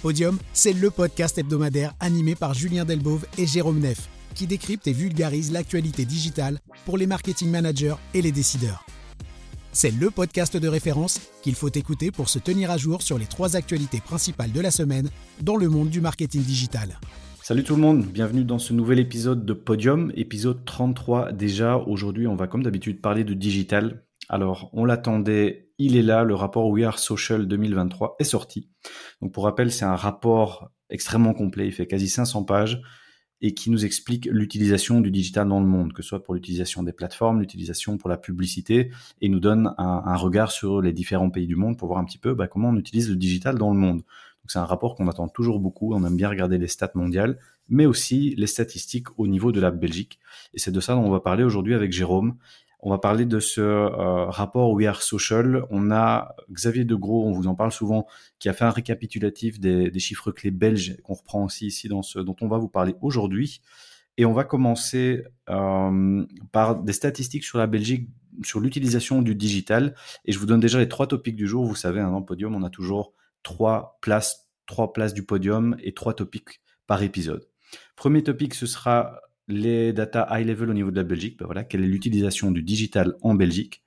Podium, c'est le podcast hebdomadaire animé par Julien Delbove et Jérôme Neff, qui décrypte et vulgarise l'actualité digitale pour les marketing managers et les décideurs. C'est le podcast de référence qu'il faut écouter pour se tenir à jour sur les trois actualités principales de la semaine dans le monde du marketing digital. Salut tout le monde, bienvenue dans ce nouvel épisode de Podium, épisode 33 déjà. Aujourd'hui, on va comme d'habitude parler de digital. Alors, on l'attendait il est là, le rapport We Are Social 2023 est sorti. Donc pour rappel, c'est un rapport extrêmement complet, il fait quasi 500 pages et qui nous explique l'utilisation du digital dans le monde, que ce soit pour l'utilisation des plateformes, l'utilisation pour la publicité, et nous donne un, regard sur les différents pays du monde pour voir un petit peu bah, comment on utilise le digital dans le monde. Donc c'est un rapport qu'on attend toujours beaucoup, on aime bien regarder les stats mondiales, mais aussi les statistiques au niveau de la Belgique. Et c'est de ça dont on va parler aujourd'hui avec Jérôme. On va parler de ce euh, rapport We Are Social. On a Xavier Degros, on vous en parle souvent, qui a fait un récapitulatif des, chiffres clés belges qu'on reprend aussi ici dans ce dont on va vous parler aujourd'hui. Et on va commencer euh, par des statistiques sur la Belgique, sur l'utilisation du digital. Et je vous donne déjà les trois topics du jour. Vous savez, hein, dans podium, on a toujours trois places, trois places du podium et trois topics par épisode. Premier topic, ce sera les data high level au niveau de la Belgique, ben voilà, quelle est l'utilisation du digital en Belgique.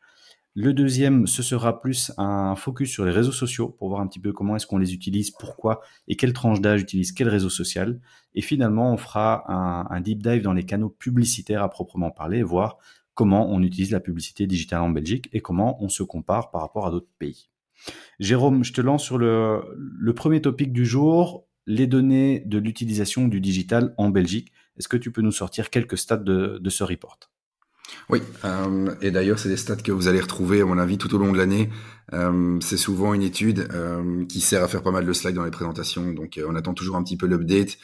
Le deuxième, ce sera plus un focus sur les réseaux sociaux pour voir un petit peu comment est-ce qu'on les utilise, pourquoi et quelle tranche d'âge utilise quel réseau social. Et finalement, on fera un, deep dive dans les canaux publicitaires à proprement parler, voir comment on utilise la publicité digitale en Belgique et comment on se compare par rapport à d'autres pays. Jérôme, je te lance sur le, le premier topic du jour, les données de l'utilisation du digital en Belgique. Est-ce que tu peux nous sortir quelques stats de, ce report? Oui, euh, et d'ailleurs, c'est des stats que vous allez retrouver, à mon avis, tout au long de l'année. Euh, c'est souvent une étude euh, qui sert à faire pas mal de slides dans les présentations. Donc, on attend toujours un petit peu l'update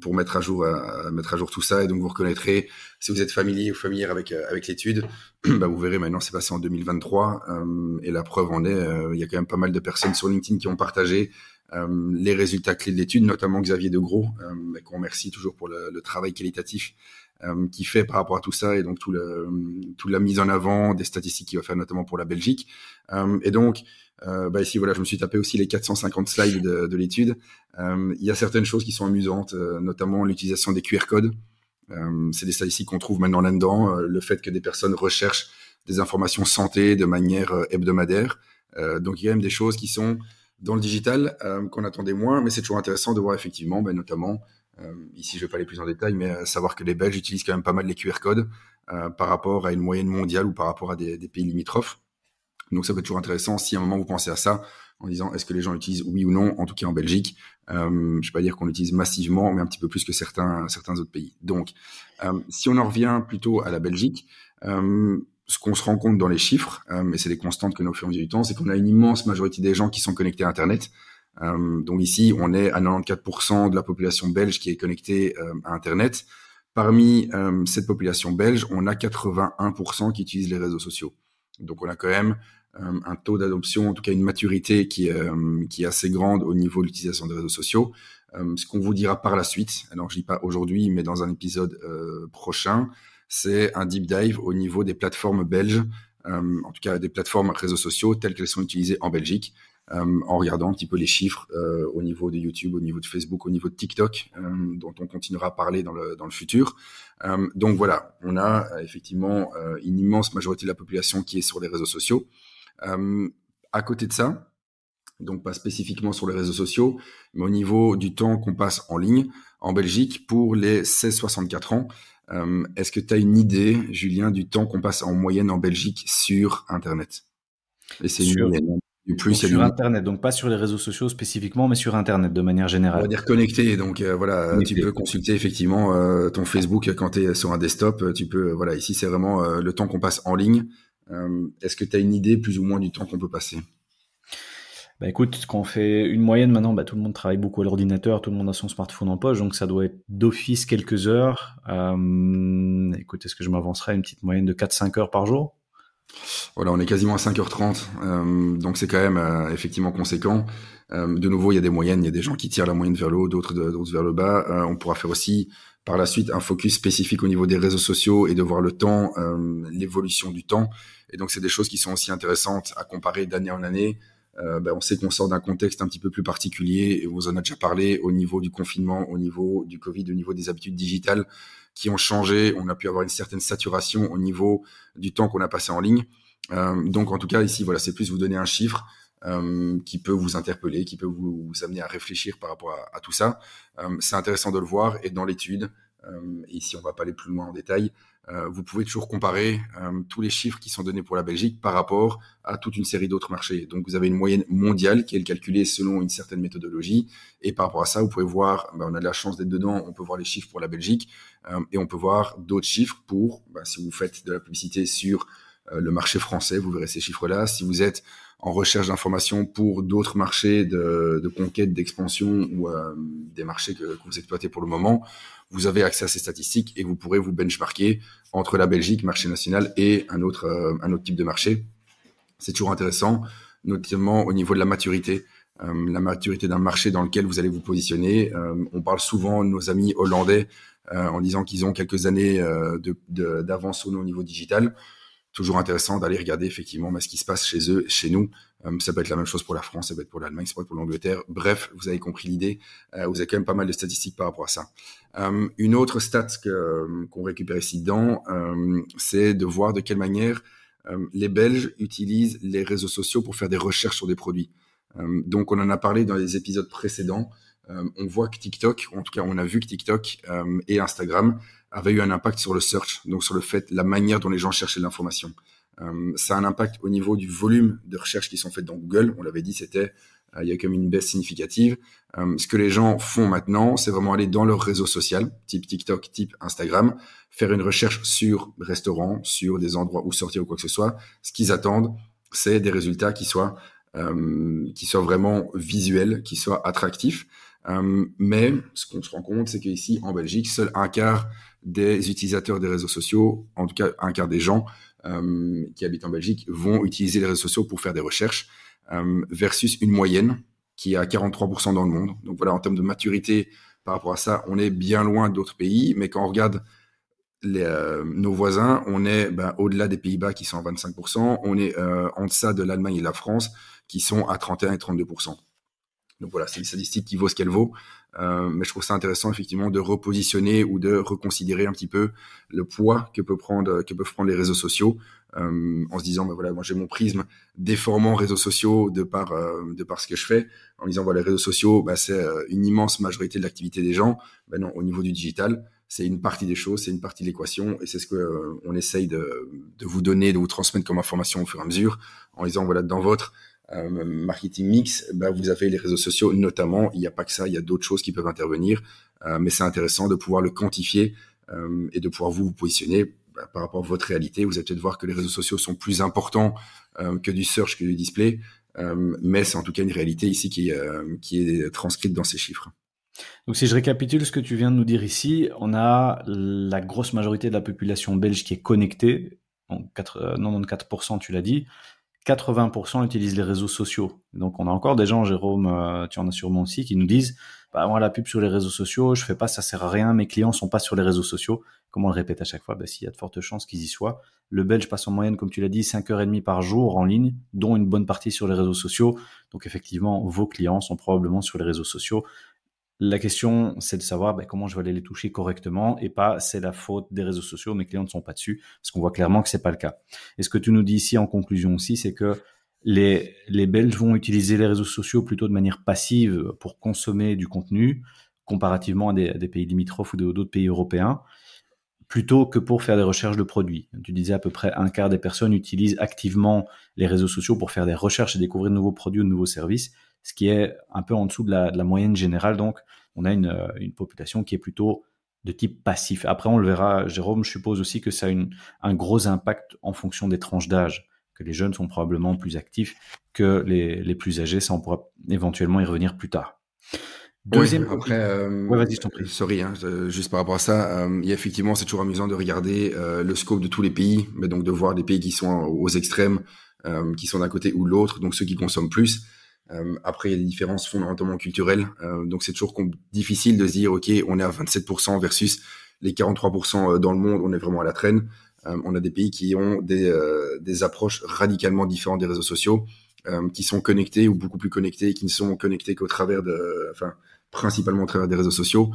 pour mettre à jour, mettre à jour tout ça. Et donc, vous reconnaîtrez, si vous êtes familier ou familière avec l'étude, bah, vous verrez maintenant, c'est passé en 2023, et la preuve en est, il y a quand même pas mal de personnes sur LinkedIn qui ont partagé les résultats clés de l'étude, notamment Xavier Degros, euh, qu'on remercie toujours pour le, travail qualitatif euh, qui fait par rapport à tout ça et donc tout le, toute la mise en avant des statistiques qu'il va faire notamment pour la Belgique. et donc, bah ici, voilà, je me suis tapé aussi les 450 slides de, de l'étude. il y a certaines choses qui sont amusantes, notamment l'utilisation des QR codes. c'est des statistiques qu'on trouve maintenant là-dedans. le fait que des personnes recherchent des informations santé de manière hebdomadaire. donc, il y a même des choses qui sont dans le digital euh, qu'on attendait moins, mais c'est toujours intéressant de voir effectivement, ben, notamment, euh, ici je vais pas aller plus en détail, mais euh, savoir que les Belges utilisent quand même pas mal les QR codes par rapport à une moyenne mondiale ou par rapport à des, pays limitrophes. Donc ça peut être toujours intéressant si à un moment vous pensez à ça, en disant est-ce que les gens utilisent oui ou non, en tout cas en Belgique. Je vais pas dire qu'on l'utilise massivement, mais un petit peu plus que certains, certains autres pays. Donc, si on en revient plutôt à la Belgique, ce qu'on se rend compte dans les chiffres, euh, et c'est des constantes que nous faisons du temps, c'est qu'on a une immense majorité des gens qui sont connectés à Internet. Euh, donc ici, on est à 94% de la population belge qui est connectée euh, à Internet. Parmi euh, cette population belge, on a 81% qui utilisent les réseaux sociaux. Donc on a quand même un taux d'adoption, en tout cas une maturité qui, est assez grande au niveau de l'utilisation des réseaux sociaux. ce qu'on vous dira par la suite, alors je dis pas aujourd'hui, mais dans un épisode prochain, c'est un deep dive au niveau des plateformes belges, euh, en tout cas des plateformes réseaux sociaux telles qu'elles sont utilisées en Belgique, euh, en regardant un petit peu les chiffres euh, au niveau de YouTube, au niveau de Facebook, au niveau de TikTok, dont on continuera à parler dans le, dans le futur. donc voilà, on a effectivement une immense majorité de la population qui est sur les réseaux sociaux. à côté de ça, donc pas spécifiquement sur les réseaux sociaux, mais au niveau du temps qu'on passe en ligne, en Belgique, pour les 16-64 ans, euh, est-ce que tu as une idée, Julien, du temps qu'on passe en moyenne en Belgique sur Internet? Et c'est sur, du plus sur Internet, donc pas sur les réseaux sociaux spécifiquement, mais sur Internet de manière générale. On va dire connecté, donc euh, voilà, tu peux consulter effectivement euh, ton Facebook quand tu es sur un desktop. Tu peux, voilà, ici c'est vraiment le temps qu'on passe en ligne. Est-ce que tu as une idée plus ou moins du temps qu'on peut passer? Bah écoute, quand on fait une moyenne maintenant, bah, tout le monde travaille beaucoup à l'ordinateur, tout le monde a son smartphone en poche, donc ça doit être d'office quelques heures. Euh, écoute, est-ce que je m'avancerai à une petite moyenne de 4-5 heures par jour? Voilà, on est quasiment à 5h30, euh, donc c'est quand même euh, effectivement conséquent. De nouveau, il y a des moyennes, il y a des gens qui tirent la moyenne vers le haut, d'autres vers le bas. On pourra faire aussi par la suite un focus spécifique au niveau des réseaux sociaux et de voir le temps, l'évolution du temps. Et donc c'est des choses qui sont aussi intéressantes à comparer d'année en année ben, on sait qu'on sort d'un contexte un petit peu plus particulier et vous en a déjà parlé au niveau du confinement, au niveau du Covid, au niveau des habitudes digitales qui ont changé. On a pu avoir une certaine saturation au niveau du temps qu'on a passé en ligne. Euh, donc en tout cas ici, voilà, c'est plus vous donner un chiffre euh, qui peut vous interpeller, qui peut vous, amener à réfléchir par rapport à, tout ça. Euh, c'est intéressant de le voir et dans l'étude, ici on va pas aller plus loin en détail, vous pouvez toujours comparer tous les chiffres qui sont donnés pour la Belgique par rapport à toute une série d'autres marchés. Donc vous avez une moyenne mondiale qui est calculée selon une certaine méthodologie et par rapport à ça, vous pouvez voir, ben, on a de la chance d'être dedans, on peut voir les chiffres pour la Belgique et on peut voir d'autres chiffres pour, ben, si vous faites de la publicité sur euh, le marché français, vous verrez ces chiffres-là. Si vous êtes en recherche d'informations pour d'autres marchés de, de conquête, d'expansion ou euh, des marchés que, vous exploitez pour le moment, vous avez accès à ces statistiques et vous pourrez vous benchmarker entre la Belgique, marché national, et un autre, euh, un autre type de marché. C'est toujours intéressant, notamment au niveau de la maturité. la maturité d'un marché dans lequel vous allez vous positionner. on parle souvent de nos amis hollandais en disant qu'ils ont quelques années d'avance sur nous au niveau digital toujours intéressant d'aller regarder effectivement ce qui se passe chez eux, chez nous. Euh, ça peut être la même chose pour la France, ça peut être pour l'Allemagne, ça peut être pour l'Angleterre. Bref, vous avez compris l'idée. Euh, vous avez quand même pas mal de statistiques par rapport à ça. Euh, une autre stat qu'on récupère ici dedans, c'est de voir de quelle manière les Belges utilisent les réseaux sociaux pour faire des recherches sur des produits. donc, on en a parlé dans les épisodes précédents. on voit que TikTok, en tout cas, on a vu que TikTok et Instagram avait eu un impact sur le search, donc sur le fait, la manière dont les gens cherchaient l'information. Euh, ça a un impact au niveau du volume de recherches qui sont faites dans Google. On l'avait dit, c'était euh, il y a comme une baisse significative. Euh, ce que les gens font maintenant, c'est vraiment aller dans leur réseau social, type TikTok, type Instagram, faire une recherche sur restaurants, sur des endroits où sortir ou quoi que ce soit. Ce qu'ils attendent, c'est des résultats qui soient qui soient vraiment visuels, qui soient attractifs. Euh, mais ce qu'on se rend compte, c'est qu'ici, en Belgique, seul un quart des utilisateurs des réseaux sociaux, en tout cas un quart des gens euh, qui habitent en Belgique, vont utiliser les réseaux sociaux pour faire des recherches, euh, versus une moyenne qui est à 43% dans le monde. Donc voilà, en termes de maturité par rapport à ça, on est bien loin d'autres pays, mais quand on regarde nos voisins, on est ben, au-delà des Pays-Bas qui sont à 25%, on est en deçà de l'Allemagne et de la France qui sont à 31 et 32%. Donc voilà, c'est une statistique qui vaut ce qu'elle vaut. Euh, mais je trouve ça intéressant effectivement de repositionner ou de reconsidérer un petit peu le poids que peut prendre que peuvent prendre les réseaux sociaux euh, en se disant ben voilà moi j'ai mon prisme déformant réseaux sociaux de par euh, de par ce que je fais en disant voilà les réseaux sociaux ben, c'est une immense majorité de l'activité des gens ben non au niveau du digital c'est une partie des choses c'est une partie de l'équation et c'est ce que on essaye de, de vous donner de vous transmettre comme information au fur et à mesure en disant voilà dans votre euh, marketing mix, bah, vous avez les réseaux sociaux notamment. Il n'y a pas que ça, il y a d'autres choses qui peuvent intervenir, euh, mais c'est intéressant de pouvoir le quantifier euh, et de pouvoir vous, positionner bah, par rapport à votre réalité. Vous allez peut-être voir que les réseaux sociaux sont plus importants que du search, que du display, mais c'est en tout cas une réalité ici qui, qui est transcrite dans ces chiffres. Donc si je récapitule ce que tu viens de nous dire ici, on a la grosse majorité de la population belge qui est connectée, 94% tu l'as dit, 80% utilisent les réseaux sociaux. Donc on a encore des gens, Jérôme, euh, tu en as sûrement aussi, qui nous disent bah, moi la pub sur les réseaux sociaux, je fais pas, ça sert à rien, mes clients sont pas sur les réseaux sociaux. Comme on le répète à chaque fois, bah, s'il y a de fortes chances qu'ils y soient. Le Belge passe en moyenne, comme tu l'as dit, 5h30 par jour en ligne, dont une bonne partie sur les réseaux sociaux. Donc effectivement, vos clients sont probablement sur les réseaux sociaux. La question, c'est de savoir ben, comment je vais aller les toucher correctement et pas c'est la faute des réseaux sociaux, mes clients ne sont pas dessus, parce qu'on voit clairement que c'est pas le cas. Et ce que tu nous dis ici en conclusion aussi, c'est que les, les Belges vont utiliser les réseaux sociaux plutôt de manière passive pour consommer du contenu, comparativement à des, pays limitrophes ou d'autres pays européens, plutôt que pour faire des recherches de produits. Tu disais à peu près un quart des personnes utilisent activement les réseaux sociaux pour faire des recherches et découvrir de nouveaux produits ou de nouveaux services ce qui est un peu en dessous de la, moyenne générale. Donc, on a une, une, population qui est plutôt de type passif. Après, on le verra, Jérôme, je suppose aussi que ça a une, un gros impact en fonction des tranches d'âge, que les jeunes sont probablement plus actifs que les, les plus âgés. Ça, on pourra éventuellement y revenir plus tard. Deuxième. après, euh, vas-y, je t'en prie. Sorry, hein, juste par rapport à ça, euh, il y a effectivement, c'est toujours amusant de regarder euh, le scope de tous les pays, mais donc de voir des pays qui sont aux extrêmes, euh, qui sont d'un côté ou de l'autre, donc ceux qui consomment plus. Euh, après, il y a des différences fondamentalement culturelles. Euh, donc, c'est toujours difficile de se dire, OK, on est à 27% versus les 43% euh, dans le monde, on est vraiment à la traîne. on a des pays qui ont des, approches radicalement différentes des réseaux sociaux. qui sont connectés ou beaucoup plus connectés, qui ne sont connectés qu'au travers de, enfin, principalement au travers des réseaux sociaux.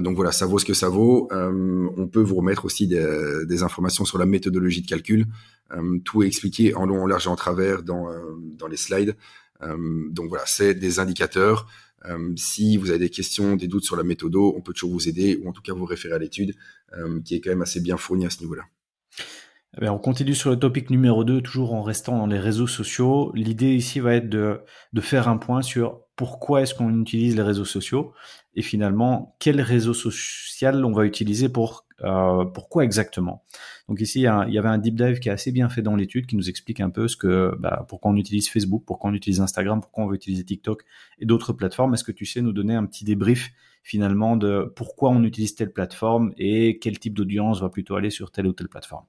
Donc voilà, ça vaut ce que ça vaut. On peut vous remettre aussi des, informations sur la méthodologie de calcul. Tout est expliqué en long, en large et en travers dans, dans les slides. Donc voilà, c'est des indicateurs. si vous avez des questions, des doutes sur la méthode, on peut toujours vous aider ou en tout cas vous référer à l'étude qui est quand même assez bien fournie à ce niveau-là. Eh on continue sur le topic numéro 2, toujours en restant dans les réseaux sociaux. L'idée ici va être de, de faire un point sur pourquoi est-ce qu'on utilise les réseaux sociaux et finalement quel réseau social on va utiliser pour euh, pourquoi exactement. Donc ici il y, avait un deep dive qui est assez bien fait dans l'étude qui nous explique un peu ce que bah, pourquoi on utilise Facebook, pourquoi on utilise Instagram, pourquoi on veut utiliser TikTok et d'autres plateformes. Est-ce que tu sais nous donner un petit débrief finalement de pourquoi on utilise telle plateforme et quel type d'audience va plutôt aller sur telle ou telle plateforme?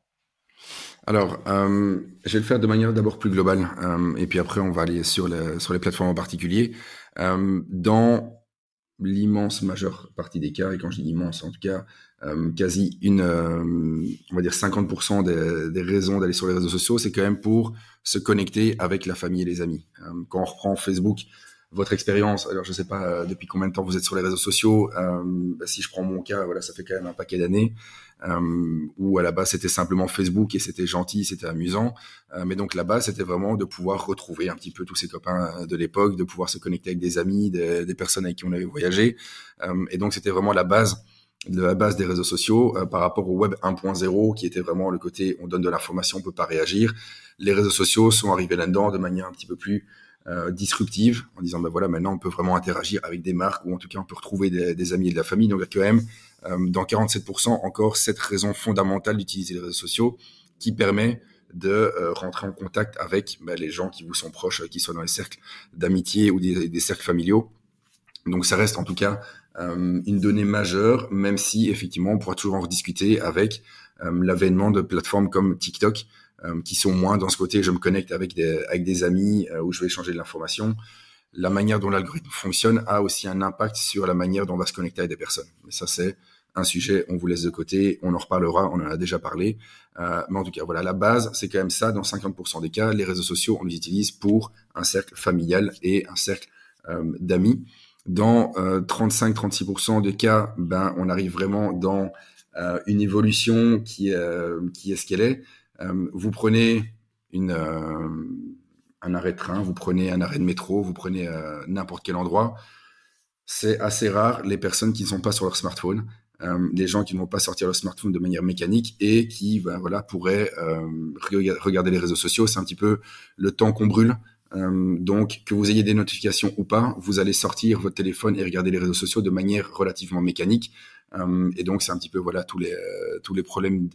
Alors, euh, je vais le faire de manière d'abord plus globale, euh, et puis après on va aller sur, les plateformes en particulier. Euh, dans l'immense majeure partie des cas, et quand je dis immense, en tout cas, quasi une, on va dire 50% des, des raisons d'aller sur les réseaux sociaux, c'est quand même pour se connecter avec la famille et les amis. quand on reprend Facebook, votre expérience. Alors, je sais pas euh, depuis combien de temps vous êtes sur les réseaux sociaux. Euh, bah, si je prends mon cas, voilà, ça fait quand même un paquet d'années. Euh, où à la base c'était simplement Facebook et c'était gentil, c'était amusant. Euh, mais donc là-bas, c'était vraiment de pouvoir retrouver un petit peu tous ses copains de l'époque, de pouvoir se connecter avec des amis, des, des personnes avec qui on avait voyagé. et donc c'était vraiment la base de la base des réseaux sociaux par rapport au web 1.0 qui était vraiment le côté on donne de l'information, on peut pas réagir. Les réseaux sociaux sont arrivés là-dedans de manière un petit peu plus euh, disruptive en disant ben voilà maintenant on peut vraiment interagir avec des marques ou en tout cas on peut retrouver des, amis et de la famille donc il y a quand même euh, dans 47% encore cette raison fondamentale d'utiliser les réseaux sociaux qui permet de euh, rentrer en contact avec ben, les gens qui vous sont proches, qui sont dans les cercles d'amitié ou des, des, cercles familiaux. Donc ça reste en tout cas une donnée majeure, même si effectivement on pourra toujours en rediscuter avec l'avènement de plateformes comme TikTok, euh, qui sont moins dans ce côté je me connecte avec des, avec des amis euh, où je vais échanger de l'information. La manière dont l'algorithme fonctionne a aussi un impact sur la manière dont on va se connecter avec des personnes. Mais ça, c'est un sujet, on vous laisse de côté, on en reparlera, on en a déjà parlé. Euh, mais en tout cas, voilà, la base, c'est quand même ça. Dans 50% des cas, les réseaux sociaux, on les utilise pour un cercle familial et un cercle euh, d'amis. Dans 35-36% des cas, ben, on arrive vraiment dans une évolution qui, qui est ce qu'elle est. Euh, vous prenez euh, un arrêt de train, vous prenez un arrêt de métro, vous prenez euh, n'importe quel endroit. C'est assez rare les personnes qui ne sont pas sur leur smartphone, les gens qui ne vont pas sortir leur smartphone de manière mécanique et qui ben, voilà, pourraient regarder les réseaux sociaux. C'est un petit peu le temps qu'on brûle. donc, que vous ayez des notifications ou pas, vous allez sortir votre téléphone et regarder les réseaux sociaux de manière relativement mécanique. et donc, c'est un petit peu voilà tous les tous les problèmes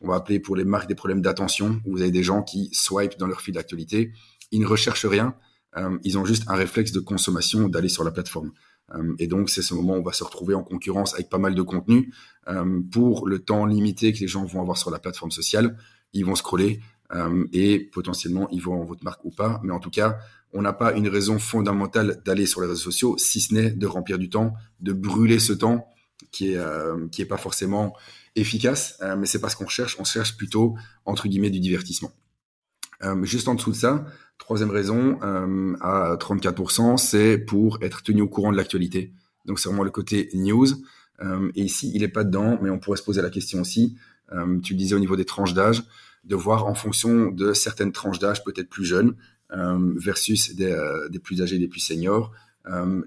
on va appeler pour les marques des problèmes d'attention, où vous avez des gens qui swipe dans leur fil d'actualité, ils ne recherchent rien, euh, ils ont juste un réflexe de consommation d'aller sur la plateforme. Euh, et donc c'est ce moment où on va se retrouver en concurrence avec pas mal de contenu euh, pour le temps limité que les gens vont avoir sur la plateforme sociale. Ils vont scroller et potentiellement ils vont votre marque ou pas, mais en tout cas on n'a pas une raison fondamentale d'aller sur les réseaux sociaux, si ce n'est de remplir du temps, de brûler ce temps qui est qui est pas forcément efficace, euh, mais c'est pas ce qu'on cherche. On cherche plutôt entre guillemets du divertissement. Euh, juste en dessous de ça, troisième raison euh, à 34%, c'est pour être tenu au courant de l'actualité. Donc c'est vraiment le côté news. et ici, il est pas dedans, mais on pourrait se poser la question aussi. tu disais au niveau des tranches d'âge, de voir en fonction de certaines tranches d'âge peut-être plus jeunes versus des, des, plus âgés, des plus seniors.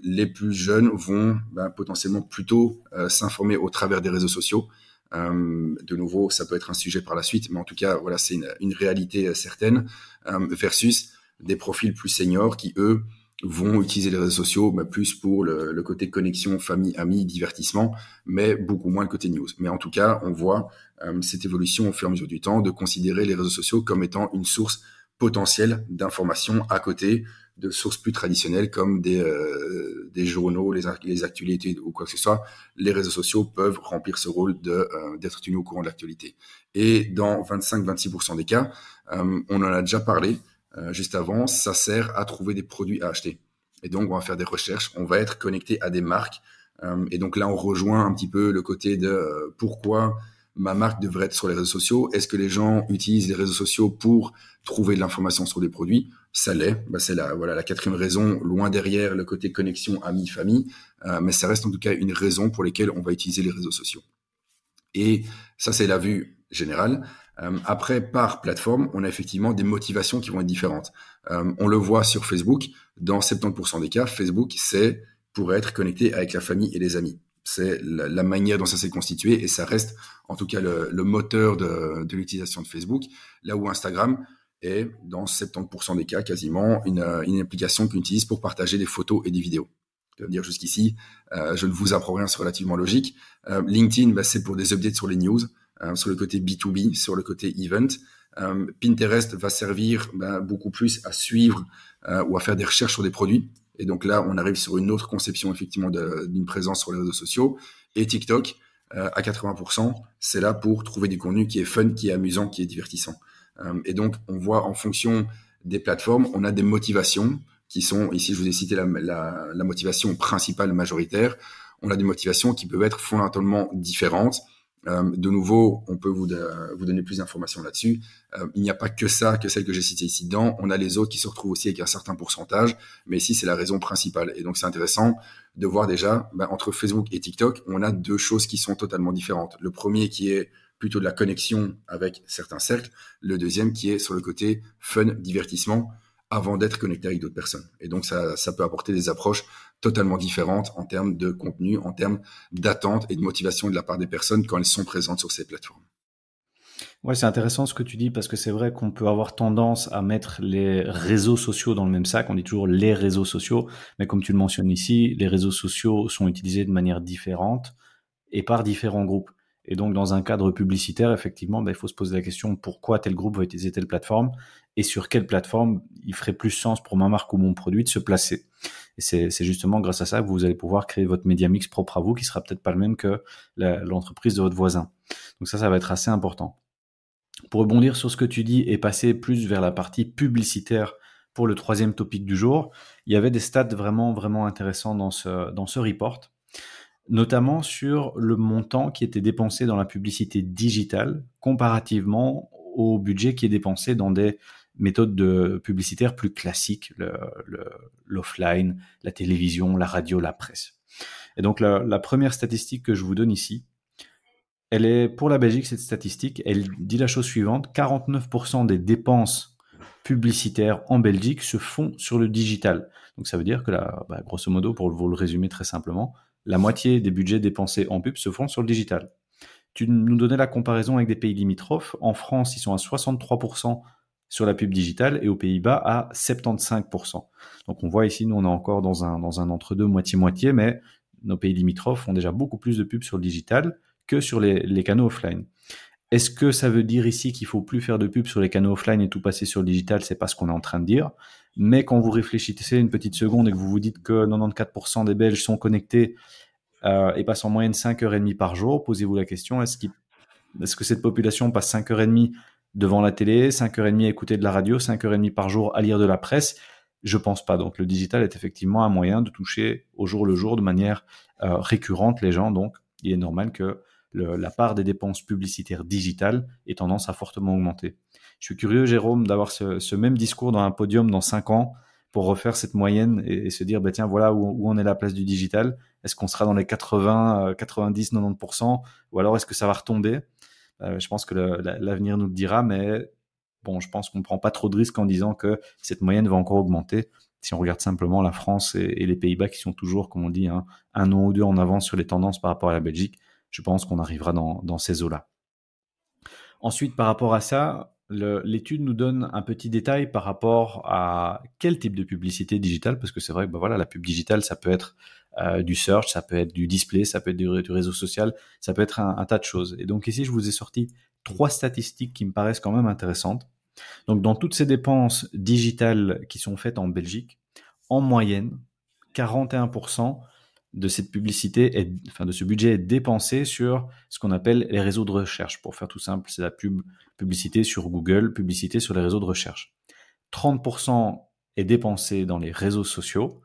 Les plus jeunes vont ben, potentiellement plutôt s'informer au travers des réseaux sociaux euh, de nouveau, ça peut être un sujet par la suite, mais en tout cas, voilà, c'est une, réalité euh, certaine, euh, versus des profils plus seniors qui, eux, vont utiliser les réseaux sociaux mais plus pour le, côté connexion, famille, amis, divertissement, mais beaucoup moins le côté news. Mais en tout cas, on voit cette évolution au fur et à mesure du temps de considérer les réseaux sociaux comme étant une source potentielle d'informations à côté de sources plus traditionnelles comme des, euh, des journaux, les, les actualités ou quoi que ce soit, les réseaux sociaux peuvent remplir ce rôle euh, d'être tenu au courant de l'actualité. Et dans 25-26% des cas, euh, on en a déjà parlé juste avant, ça sert à trouver des produits à acheter. Et donc on va faire des recherches, on va être connecté à des marques. et donc là on rejoint un petit peu le côté de pourquoi ma marque devrait être sur les réseaux sociaux Est-ce que les gens utilisent les réseaux sociaux pour trouver de l'information sur des produits? Ça l'est. Bah, c'est la, voilà, la quatrième raison, loin derrière le côté connexion amis-famille. Euh, mais ça reste en tout cas une raison pour laquelle on va utiliser les réseaux sociaux. Et ça, c'est la vue générale. Euh, après, par plateforme, on a effectivement des motivations qui vont être différentes. Euh, on le voit sur Facebook. Dans 70% des cas, Facebook, c'est pour être connecté avec la famille et les amis. C'est la, manière dont ça s'est constitué et ça reste en tout cas le, moteur de, l'utilisation de Facebook. Là où Instagram est, dans 70% des cas quasiment, une, application qu'on utilise pour partager des photos et des vidéos dire jusqu'ici, euh, je ne vous apprends rien, c'est relativement logique. Euh, LinkedIn, bah, c'est pour des updates sur les news, euh, sur le côté B2B, sur le côté event. Pinterest va servir bah, beaucoup plus à suivre ou à faire des recherches sur des produits. Et donc là, on arrive sur une autre conception effectivement d'une présence sur les réseaux sociaux. Et TikTok, à 80%, c'est là pour trouver du contenu qui est fun, qui est amusant, qui est divertissant. et donc, on voit en fonction des plateformes, on a des motivations qui sont, ici je vous ai cité la, motivation principale majoritaire, on a des motivations qui peuvent être fondamentalement différentes. Euh, de nouveau, on peut vous, vous donner plus d'informations là-dessus. Euh, il n'y a pas que ça, que celle que j'ai citée ici dedans. On a les autres qui se retrouvent aussi avec un certain pourcentage, mais ici c'est la raison principale. Et donc c'est intéressant de voir déjà, ben, entre Facebook et TikTok, on a deux choses qui sont totalement différentes. Le premier qui est plutôt de la connexion avec certains cercles, le deuxième qui est sur le côté fun, divertissement avant d'être connecté avec d'autres personnes. Et donc, ça, ça peut apporter des approches totalement différentes en termes de contenu, en termes d'attente et de motivation de la part des personnes quand elles sont présentes sur ces plateformes. Ouais, c'est intéressant ce que tu dis parce que c'est vrai qu'on peut avoir tendance à mettre les réseaux sociaux dans le même sac. On dit toujours les réseaux sociaux, mais comme tu le mentionnes ici, les réseaux sociaux sont utilisés de manière différente et par différents groupes. Et donc, dans un cadre publicitaire, effectivement, ben, il faut se poser la question pourquoi tel groupe va utiliser telle plateforme et sur quelle plateforme il ferait plus sens pour ma marque ou mon produit de se placer. Et c'est justement grâce à ça que vous allez pouvoir créer votre média mix propre à vous, qui sera peut-être pas le même que l'entreprise de votre voisin. Donc ça, ça va être assez important. Pour rebondir sur ce que tu dis et passer plus vers la partie publicitaire pour le troisième topic du jour, il y avait des stats vraiment, vraiment intéressants dans ce, dans ce report notamment sur le montant qui était dépensé dans la publicité digitale comparativement au budget qui est dépensé dans des méthodes de publicitaires plus classiques, l'offline, la télévision, la radio, la presse. Et donc la, première statistique que je vous donne ici, elle est pour la Belgique, cette statistique, elle dit la chose suivante, 49% des dépenses publicitaires en Belgique se font sur le digital. Donc ça veut dire que là, bah, grosso modo, pour vous le résumer très simplement, la moitié des budgets dépensés en pub se font sur le digital. Tu nous donnais la comparaison avec des pays limitrophes. En France, ils sont à 63% sur la pub digitale et aux Pays-Bas à 75%. Donc on voit ici, nous on est encore dans un, entre-deux moitié-moitié, mais nos pays limitrophes ont déjà beaucoup plus de pubs sur le digital que sur les canaux offline. Est-ce que ça veut dire ici qu'il faut plus faire de pub sur les canaux offline et tout passer sur le digital? C'est pas ce qu'on est en train de dire. Mais quand vous réfléchissez une petite seconde et que vous vous dites que 94% des Belges sont connectés euh, et passent en moyenne 5h30 par jour, posez-vous la question, est-ce, est que cette population passe 5h30 devant la télé, 5h30 à écouter de la radio, 5h30 par jour à lire de la presse? Je pense pas. Donc le digital est effectivement un moyen de toucher au jour le jour de manière euh, récurrente les gens. Donc il est normal que la part des dépenses publicitaires digitales ait tendance à fortement augmenter. Je suis curieux, Jérôme, d'avoir ce, même discours dans un podium dans cinq ans pour refaire cette moyenne et, se dire, bah, tiens, voilà où, où, on est la place du digital. Est-ce qu'on sera dans les 80, 90, 90% ou alors est-ce que ça va retomber euh, Je pense que l'avenir nous le dira, mais bon, je pense qu'on ne prend pas trop de risques en disant que cette moyenne va encore augmenter. Si on regarde simplement la France et, les Pays-Bas qui sont toujours, comme on dit, hein, un an ou deux en avance sur les tendances par rapport à la Belgique, je pense qu'on arrivera dans, ces eaux-là. Ensuite, par rapport à ça, l'étude nous donne un petit détail par rapport à quel type de publicité digitale, parce que c'est vrai que bah voilà, la pub digitale, ça peut être euh, du search, ça peut être du display, ça peut être du, réseau social, ça peut être un, un, tas de choses. Et donc ici, je vous ai sorti trois statistiques qui me paraissent quand même intéressantes. Donc dans toutes ces dépenses digitales qui sont faites en Belgique, en moyenne, 41% de cette publicité, enfin de ce budget est dépensé sur ce qu'on appelle les réseaux de recherche. Pour faire tout simple, c'est la pub, publicité sur Google, publicité sur les réseaux de recherche. 30% est dépensé dans les réseaux sociaux.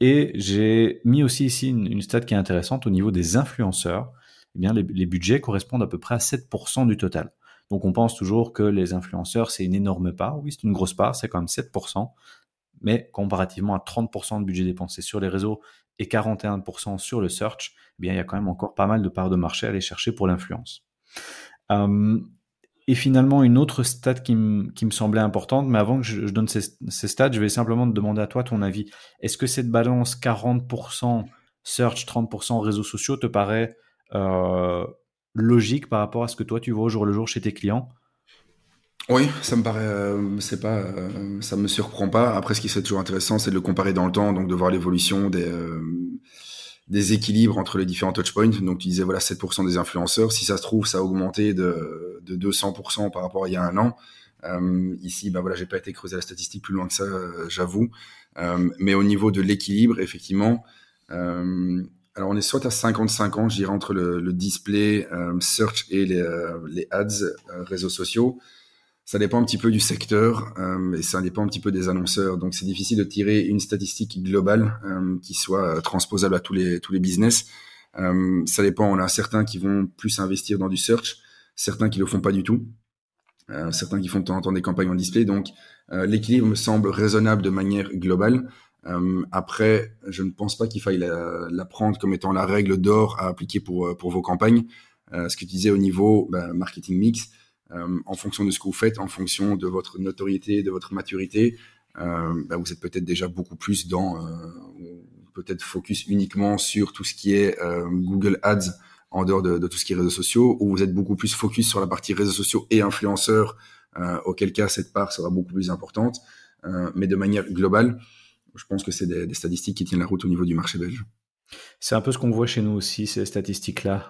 Et j'ai mis aussi ici une, une, stat qui est intéressante au niveau des influenceurs. eh bien, les, les, budgets correspondent à peu près à 7% du total. Donc on pense toujours que les influenceurs, c'est une énorme part. Oui, c'est une grosse part, c'est quand même 7%. Mais comparativement à 30% de budget dépensé sur les réseaux et 41% sur le search, eh bien, il y a quand même encore pas mal de parts de marché à aller chercher pour l'influence. Euh, et finalement, une autre stat qui, me semblait importante, mais avant que je, donne ces, stats, je vais simplement te demander à toi ton avis. Est-ce que cette balance 40% search, 30% réseaux sociaux te paraît euh, logique par rapport à ce que toi tu vois au jour le jour chez tes clients? Oui, ça me paraît, euh, c'est pas, euh, ça me surprend pas. Après, ce qui serait toujours intéressant, c'est de le comparer dans le temps, donc de voir l'évolution des euh, équilibres entre les différents touchpoints. Donc, tu disais voilà 7% des influenceurs. Si ça se trouve, ça a augmenté de de 200% par rapport à il y a un an. ici, bah voilà, j'ai pas été creuser la statistique plus loin que ça, j'avoue. mais au niveau de l'équilibre, effectivement. alors on est soit à 55 ans, je dirais, entre le, le display, search et les, les ads, réseaux sociaux ça dépend un petit peu du secteur euh, et ça dépend un petit peu des annonceurs. Donc c'est difficile de tirer une statistique globale euh, qui soit euh, transposable à tous les tous les business. Ça dépend. On a certains qui vont plus investir dans du search, certains qui le font pas du tout, certains qui font de temps en temps des campagnes en display. Donc l'équilibre me semble raisonnable de manière globale. après, je ne pense pas qu'il faille la, prendre comme étant la règle d'or à appliquer pour pour vos campagnes. ce que tu disais au niveau bah, marketing mix en fonction de ce que vous faites, en fonction de votre notoriété, de votre maturité, euh, bah, vous êtes peut-être déjà beaucoup plus dans euh, peut-être focus uniquement sur tout ce qui est Google Ads en dehors de, tout ce qui est réseaux sociaux, ou vous êtes beaucoup plus focus sur la partie réseaux sociaux et influenceurs, auquel cas cette part sera beaucoup plus importante. mais de manière globale, je pense que c'est des, statistiques qui tiennent la route au niveau du marché belge. C'est un peu ce qu'on voit chez nous aussi, ces statistiques-là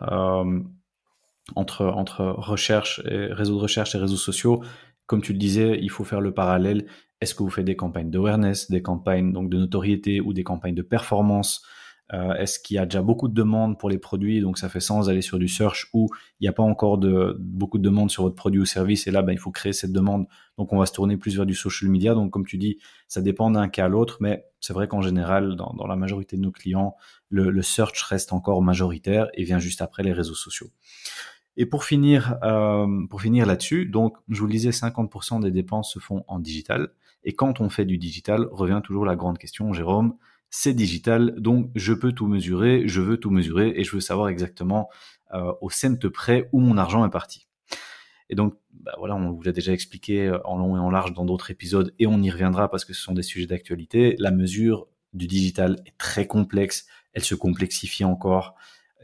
entre, entre recherche et de recherche et réseaux sociaux. Comme tu le disais, il faut faire le parallèle. Est-ce que vous faites des campagnes d'awareness, des campagnes donc de notoriété ou des campagnes de performance? Euh, Est-ce qu'il y a déjà beaucoup de demandes pour les produits, donc ça fait sens d'aller sur du search ou il n'y a pas encore de beaucoup de demandes sur votre produit ou service et là ben, il faut créer cette demande. Donc on va se tourner plus vers du social media. Donc comme tu dis, ça dépend d'un cas à l'autre, mais c'est vrai qu'en général, dans, la majorité de nos clients, le search reste encore majoritaire et vient juste après les réseaux sociaux. Et pour finir, euh, pour finir là-dessus, donc je vous le disais, 50% des dépenses se font en digital. Et quand on fait du digital, revient toujours la grande question, Jérôme, c'est digital, donc je peux tout mesurer, je veux tout mesurer et je veux savoir exactement euh, au cent près où mon argent est parti. Et donc, bah voilà, on vous l'a déjà expliqué euh, en long et en large dans d'autres épisodes et on y reviendra parce que ce sont des sujets d'actualité. La mesure du digital est très complexe, elle se complexifie encore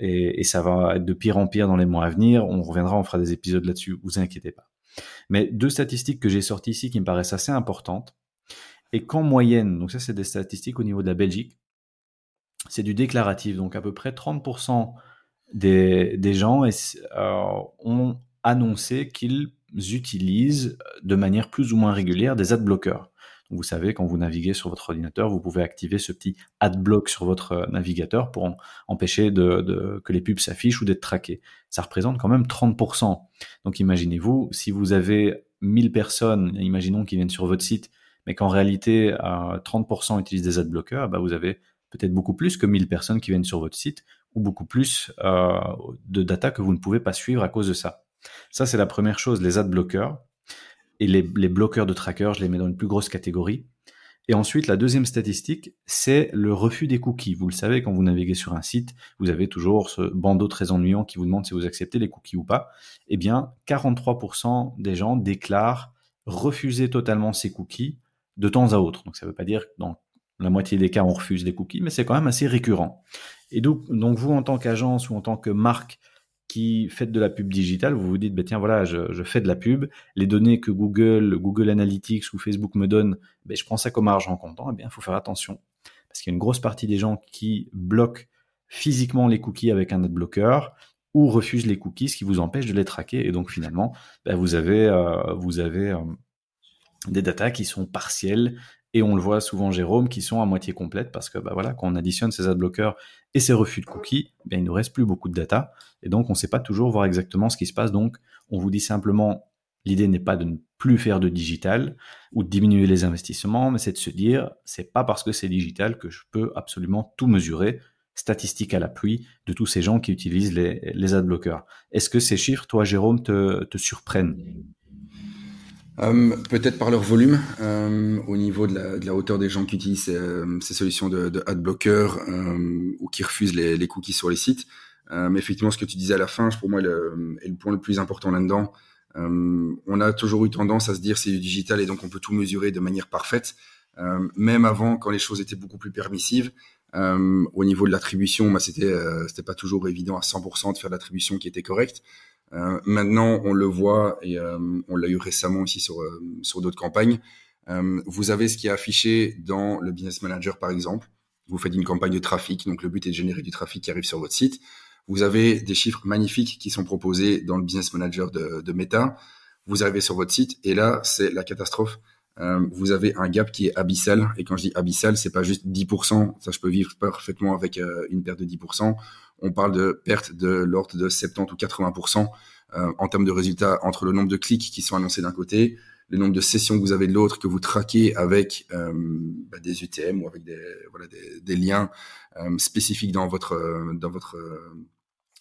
et, ça va être de pire en pire dans les mois à venir. On reviendra, on fera des épisodes là-dessus, vous inquiétez pas. Mais deux statistiques que j'ai sorties ici qui me paraissent assez importantes, et qu'en moyenne, donc ça c'est des statistiques au niveau de la Belgique, c'est du déclaratif, donc à peu près 30% des, gens euh, ont annoncé qu'ils utilisent de manière plus ou moins régulière des ad bloqueurs. Vous savez, quand vous naviguez sur votre ordinateur, vous pouvez activer ce petit adblock sur votre euh, navigateur pour empêcher que les pubs s'affichent ou d'être traqués. Ça représente quand même 30%. Donc imaginez-vous, si vous avez 1000 personnes, imaginons qui viennent sur votre site, mais qu'en réalité 30% euh, utilisent des adblockers, bah vous avez peut-être beaucoup plus que 1000 personnes qui viennent sur votre site ou beaucoup plus euh, de data que vous ne pouvez pas suivre à cause de ça. Ça, c'est la première chose, les adblockers et les, bloqueurs de trackers, je les mets dans une plus grosse catégorie. Et ensuite, la deuxième statistique, c'est le refus des cookies. Vous le savez, quand vous naviguez sur un site, vous avez toujours ce bandeau très ennuyant qui vous demande si vous acceptez les cookies ou pas. Eh bien, 43% des gens déclarent refuser totalement ces cookies de temps à autre. Donc, ça ne veut pas dire que dans la moitié des cas, on refuse des cookies, mais c'est quand même assez récurrent. Et donc vous, en tant qu'agence ou en tant que marque qui faites de la pub digitale, vous vous dites, ben tiens, voilà, je, fais de la pub, les données que Google, Google Analytics ou Facebook me donnent, ben, je prends ça comme argent comptant, eh bien, il faut faire attention. Parce qu'il y a une grosse partie des gens qui bloquent physiquement les cookies avec un adblocker ou refusent les cookies, ce qui vous empêche de les traquer. Et donc, finalement, ben, vous avez, euh, vous avez euh, des datas qui sont partielles et on le voit souvent, Jérôme, qui sont à moitié complètes parce que bah voilà, quand on additionne ces adblockers et ces refus de cookies, ben, il ne nous reste plus beaucoup de data. Et donc, on ne sait pas toujours voir exactement ce qui se passe. Donc, on vous dit simplement, l'idée n'est pas de ne plus faire de digital ou de diminuer les investissements, mais c'est de se dire, c'est pas parce que c'est digital que je peux absolument tout mesurer. statistiques à l'appui de tous ces gens qui utilisent les, les adblockers. Est-ce que ces chiffres, toi, Jérôme, te, te surprennent? Euh, Peut-être par leur volume, euh, au niveau de la, hauteur des gens qui utilisent ces, ces solutions de, adblocker euh, ou qui refusent les, cookies sur les sites. Mais effectivement, ce que tu disais à la fin, pour moi, est le, point le plus important là-dedans. on a toujours eu tendance à se dire c'est du digital et donc on peut tout mesurer de manière parfaite. même avant, quand les choses étaient beaucoup plus permissives, au niveau de l'attribution, bah, c'était euh, pas toujours évident à 100% de faire l'attribution qui était correcte. Euh, maintenant, on le voit et euh, on l'a eu récemment aussi sur euh, sur d'autres campagnes. vous avez ce qui est affiché dans le Business Manager, par exemple. Vous faites une campagne de trafic, donc le but est de générer du trafic qui arrive sur votre site. Vous avez des chiffres magnifiques qui sont proposés dans le Business Manager de, de Meta. Vous arrivez sur votre site et là, c'est la catastrophe vous avez un gap qui est abyssal. Et quand je dis abyssal, c'est pas juste 10%. Ça, je peux vivre parfaitement avec une perte de 10%. On parle de perte de l'ordre de 70 ou 80% euh, en termes de résultats entre le nombre de clics qui sont annoncés d'un côté, le nombre de sessions que vous avez de l'autre, que vous traquez avec euh, bah, des UTM ou avec des, liens euh, spécifiques dans votre,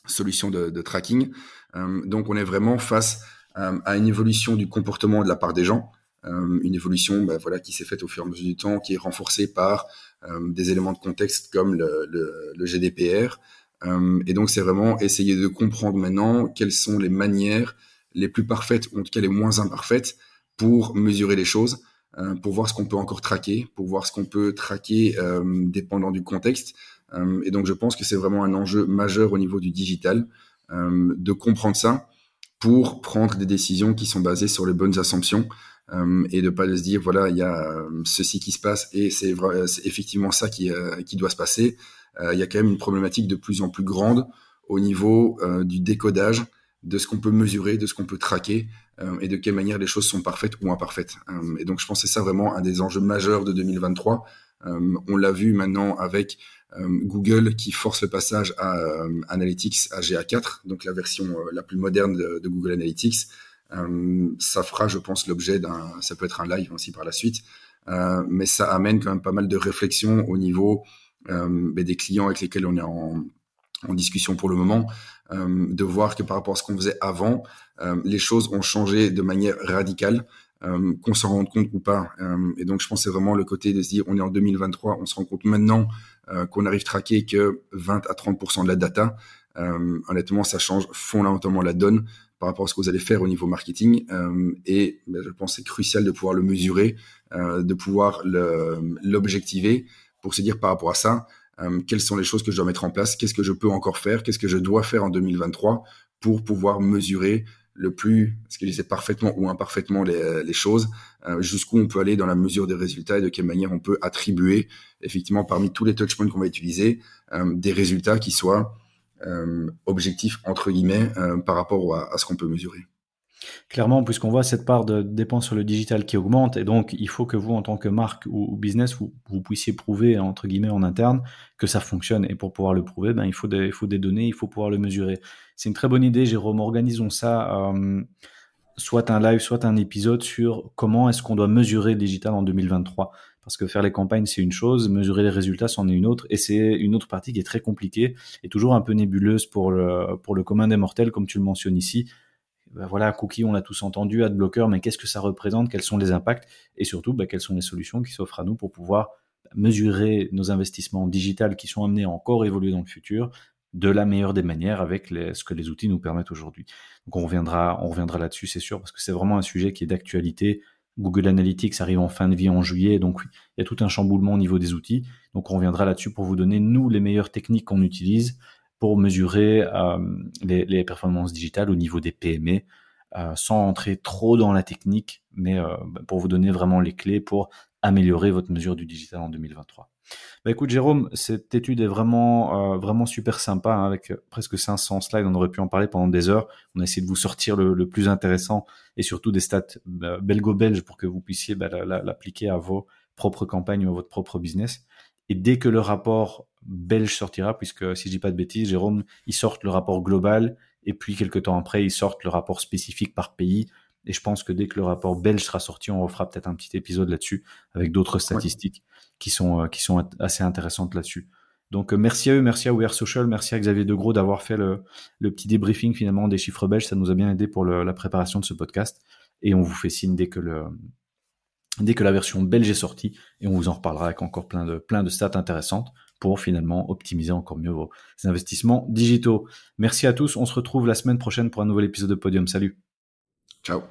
solution de, tracking. donc, on est vraiment face à une évolution du comportement de la part des gens. Une évolution bah, qui s'est faite au fur et à mesure du temps, qui est renforcée par des éléments de contexte comme le GDPR. Euh, et donc, c'est vraiment essayer de comprendre maintenant quelles sont les manières les plus parfaites, ou en tout cas les moins imparfaites, pour mesurer les choses, euh, pour voir ce qu'on peut encore traquer, pour voir ce qu'on peut traquer euh, dépendant du contexte. Euh, et donc, je pense que c'est vraiment un enjeu majeur au niveau du digital, de comprendre ça pour prendre des décisions qui sont basées sur les bonnes assumptions euh, et de pas se dire voilà il y a euh, ceci qui se passe et c'est effectivement ça qui, euh, qui doit se passer. Il y a quand même une problématique de plus en plus grande au niveau du décodage de ce qu'on peut mesurer, de ce qu'on peut traquer et de quelle manière les choses sont parfaites ou imparfaites. et donc je pense que c'est ça vraiment un des enjeux majeurs de 2023. on l'a vu maintenant avec Google qui force le passage à Analytics à GA4, donc la version la plus moderne de, de Google Analytics. Euh, ça fera, je pense, l'objet d'un, ça peut être un live aussi par la suite, euh, mais ça amène quand même pas mal de réflexions au niveau euh, des clients avec lesquels on est en, discussion pour le moment, euh, de voir que par rapport à ce qu'on faisait avant, euh, les choses ont changé de manière radicale, qu'on s'en rende compte ou pas. et donc, je pense que c'est vraiment le côté de se dire, on est en 2023, on se rend compte maintenant qu'on arrive traquer que 20 à 30% de la data. honnêtement, ça change fondamentalement la donne par rapport à ce que vous allez faire au niveau marketing. Et ben, je pense que c'est crucial de pouvoir le mesurer, de pouvoir l'objectiver pour se dire par rapport à ça, euh, quelles sont les choses que je dois mettre en place, qu'est-ce que je peux encore faire, qu'est-ce que je dois faire en 2023 pour pouvoir mesurer le plus, ce que je disais parfaitement ou imparfaitement les, les choses, euh, jusqu'où on peut aller dans la mesure des résultats et de quelle manière on peut attribuer effectivement parmi tous les touchpoints qu'on va utiliser euh, des résultats qui soient euh, objectif entre guillemets euh, par rapport à ce qu'on peut mesurer. Clairement, puisqu'on voit cette part de dépenses sur le digital qui augmente, et donc il faut que vous, en tant que marque ou, business, vous, puissiez prouver, entre guillemets, en interne, que ça fonctionne. Et pour pouvoir le prouver, ben, il, faut des, il faut des données, il faut pouvoir le mesurer. C'est une très bonne idée, Jérôme. Organisons ça, euh, soit un live, soit un épisode sur comment est-ce qu'on doit mesurer le digital en 2023. Parce que faire les campagnes, c'est une chose, mesurer les résultats, c'en est une autre, et c'est une autre partie qui est très compliquée et toujours un peu nébuleuse pour le, pour le commun des mortels, comme tu le mentionnes ici. Ben voilà, cookie, on l'a tous entendu, adblocker, mais qu'est-ce que ça représente, quels sont les impacts, et surtout, ben, quelles sont les solutions qui s'offrent à nous pour pouvoir mesurer nos investissements digitaux qui sont amenés à encore évoluer dans le futur de la meilleure des manières avec ce que les outils nous permettent aujourd'hui. Donc on reviendra, on reviendra là-dessus, c'est sûr, parce que c'est vraiment un sujet qui est d'actualité Google Analytics arrive en fin de vie en juillet, donc il y a tout un chamboulement au niveau des outils. Donc on reviendra là-dessus pour vous donner, nous, les meilleures techniques qu'on utilise pour mesurer euh, les, les, performances digitales au niveau des PME, euh, sans entrer trop dans la technique, mais euh, pour vous donner vraiment les clés pour améliorer votre mesure du digital en 2023. Bah écoute Jérôme, cette étude est vraiment euh, vraiment super sympa hein, avec presque 500 slides. On aurait pu en parler pendant des heures. On a essayé de vous sortir le, le plus intéressant et surtout des stats euh, belgo-belges pour que vous puissiez bah, l'appliquer à vos propres campagnes ou à votre propre business. Et dès que le rapport belge sortira, puisque si je dis pas de bêtises, Jérôme, ils sortent le rapport global et puis quelques temps après, ils sortent le rapport spécifique par pays et je pense que dès que le rapport belge sera sorti, on refera peut-être un petit épisode là-dessus avec d'autres statistiques qui sont euh, qui sont assez intéressantes là-dessus. Donc merci à eux, merci à We Are Social, merci à Xavier Degros d'avoir fait le, petit débriefing finalement des chiffres belges. Ça nous a bien aidé pour la préparation de ce podcast. Et on vous fait signe dès que le dès que la version belge est sortie et on vous en reparlera avec encore plein de plein de stats intéressantes pour finalement optimiser encore mieux vos investissements digitaux. Merci à tous. On se retrouve la semaine prochaine pour un nouvel épisode de Podium. Salut. Ciao.